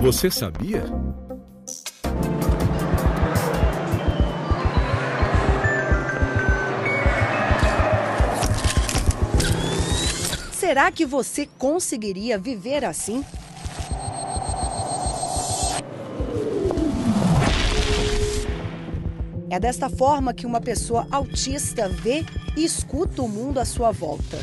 Você sabia? Será que você conseguiria viver assim? É desta forma que uma pessoa autista vê e escuta o mundo à sua volta.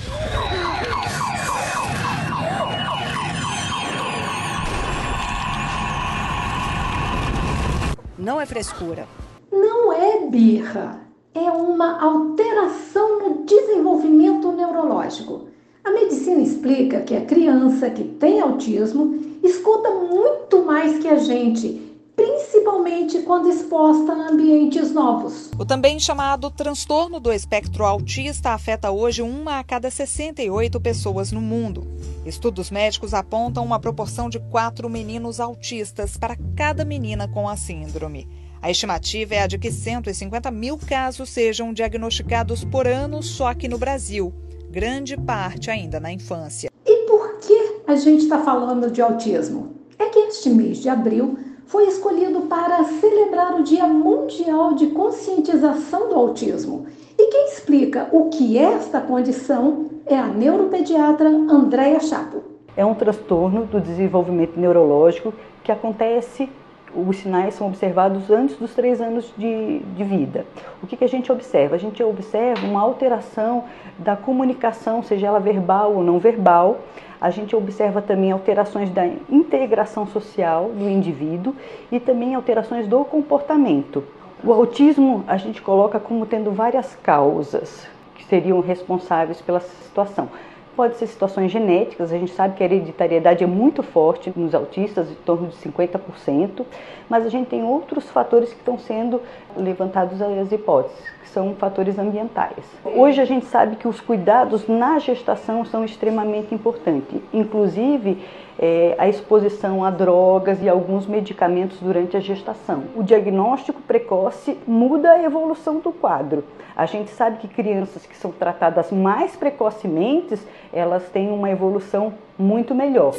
Não é frescura. Não é birra. É uma alteração no desenvolvimento neurológico. A medicina explica que a criança que tem autismo escuta muito mais que a gente principalmente quando exposta a ambientes novos. O também chamado transtorno do espectro autista afeta hoje uma a cada 68 pessoas no mundo. Estudos médicos apontam uma proporção de quatro meninos autistas para cada menina com a síndrome. A estimativa é a de que 150 mil casos sejam diagnosticados por ano só aqui no Brasil, grande parte ainda na infância. E por que a gente está falando de autismo? É que este mês de abril foi escolhido para celebrar o Dia Mundial de Conscientização do Autismo. E quem explica o que é esta condição é a neuropediatra Andréa Chapo. É um transtorno do desenvolvimento neurológico que acontece os sinais são observados antes dos três anos de, de vida. O que, que, a gente observa? A gente observa uma alteração da comunicação, seja ela verbal ou não verbal. A gente observa também alterações da integração social do indivíduo e também alterações do comportamento. O autismo a gente coloca como tendo várias causas que seriam responsáveis pela situação. Pode ser situações genéticas, a gente sabe que a hereditariedade é muito forte nos autistas, em torno de 50%, mas a gente tem outros fatores que estão sendo levantados as hipóteses, que são fatores ambientais. Hoje a gente sabe que os cuidados na gestação são extremamente importantes, inclusive é, a exposição a drogas e alguns medicamentos durante a gestação. O diagnóstico precoce muda a evolução do quadro. A gente sabe que crianças que são tratadas mais precocemente, elas têm uma evolução muito melhor.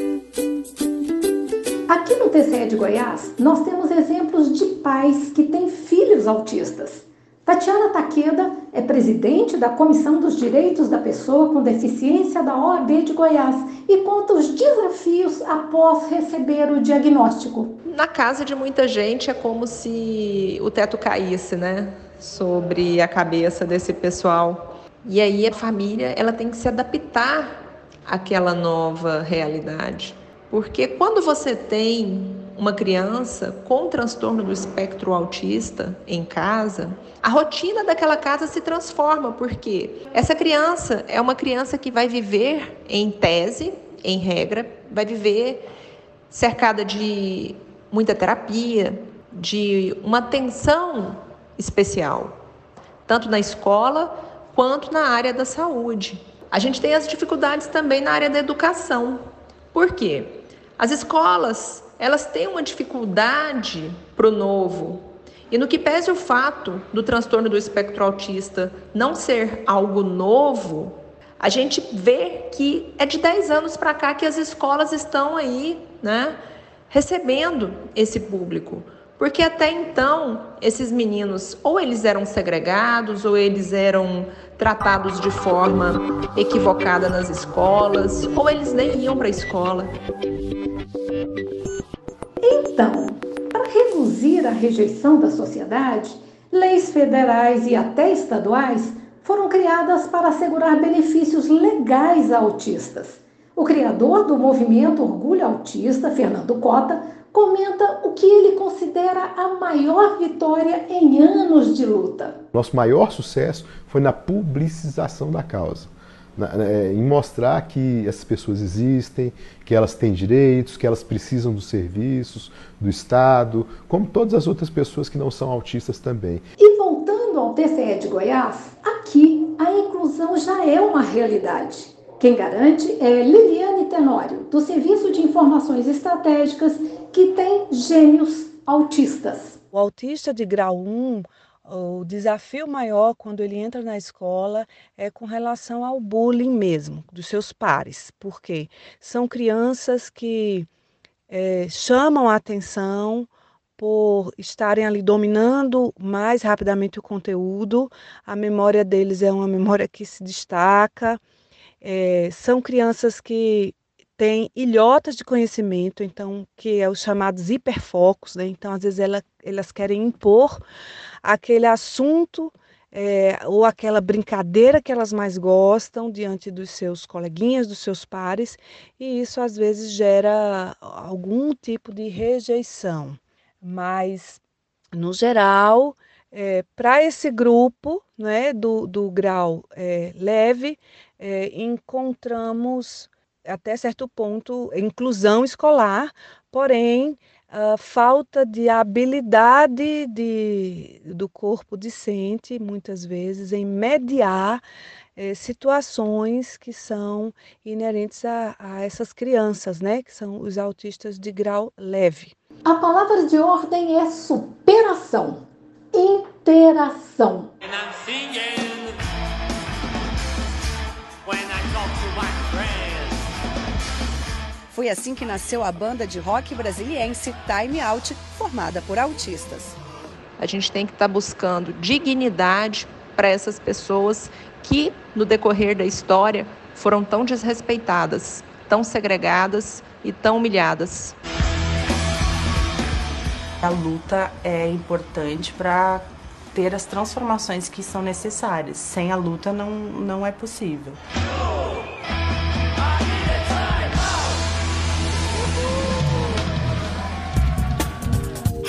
Aqui no TCE de Goiás, nós temos exemplos de pais que têm filhos autistas. Tatiana Taqueda é presidente da Comissão dos Direitos da Pessoa com Deficiência da OAB de Goiás e conta os desafios após receber o diagnóstico. Na casa de muita gente é como se o teto caísse, né, sobre a cabeça desse pessoal. E aí a família, ela tem que se adaptar àquela nova realidade. Porque quando você tem uma criança com transtorno do espectro autista em casa, a rotina daquela casa se transforma, porque essa criança é uma criança que vai viver, em tese, em regra, vai viver cercada de muita terapia, de uma atenção especial, tanto na escola quanto na área da saúde. A gente tem as dificuldades também na área da educação. Por quê? As escolas elas têm uma dificuldade para o novo. E no que pese o fato do transtorno do espectro autista não ser algo novo, a gente vê que é de 10 anos para cá que as escolas estão aí, né, recebendo esse público. Porque até então, esses meninos ou eles eram segregados ou eles eram tratados de forma equivocada nas escolas, ou eles nem iam para a escola. Então, para reduzir a rejeição da sociedade, leis federais e até estaduais foram criadas para assegurar benefícios legais a autistas. O criador do movimento Orgulho Autista, Fernando Cota, comenta o que ele considera a maior vitória em anos de luta. Nosso maior sucesso foi na publicização da causa. É, em mostrar que essas pessoas existem, que elas têm direitos, que elas precisam dos serviços do Estado, como todas as outras pessoas que não são autistas também. E voltando ao TCE de Goiás, aqui a inclusão já é uma realidade. Quem garante é Liliane Tenório, do Serviço de Informações Estratégicas, que tem gênios autistas. O autista de grau 1 o desafio maior quando ele entra na escola é com relação ao bullying mesmo, dos seus pares, porque são crianças que é, chamam a atenção por estarem ali dominando mais rapidamente o conteúdo. A memória deles é uma memória que se destaca. É, são crianças que têm ilhotas de conhecimento, então que é os chamados hiperfocos, né? Então às vezes ela, elas querem impor aquele assunto é, ou aquela brincadeira que elas mais gostam diante dos seus coleguinhas, dos seus pares, e isso às vezes gera algum tipo de rejeição. Mas, no geral, é, para esse grupo né, do, do grau é, leve, é, encontramos até certo ponto inclusão escolar, porém a falta de habilidade de, do corpo discente, muitas vezes, em mediar eh, situações que são inerentes a, a, essas crianças, né, que são os autistas de grau leve. A palavra de ordem é superação, interação. Foi assim que nasceu a banda de rock brasiliense Time Out, formada por autistas. A gente tem que estar tá buscando dignidade para essas pessoas que, no decorrer da história, foram tão desrespeitadas, tão segregadas e tão humilhadas. A luta é importante para ter as transformações que são necessárias. Sem a luta não, não é possível.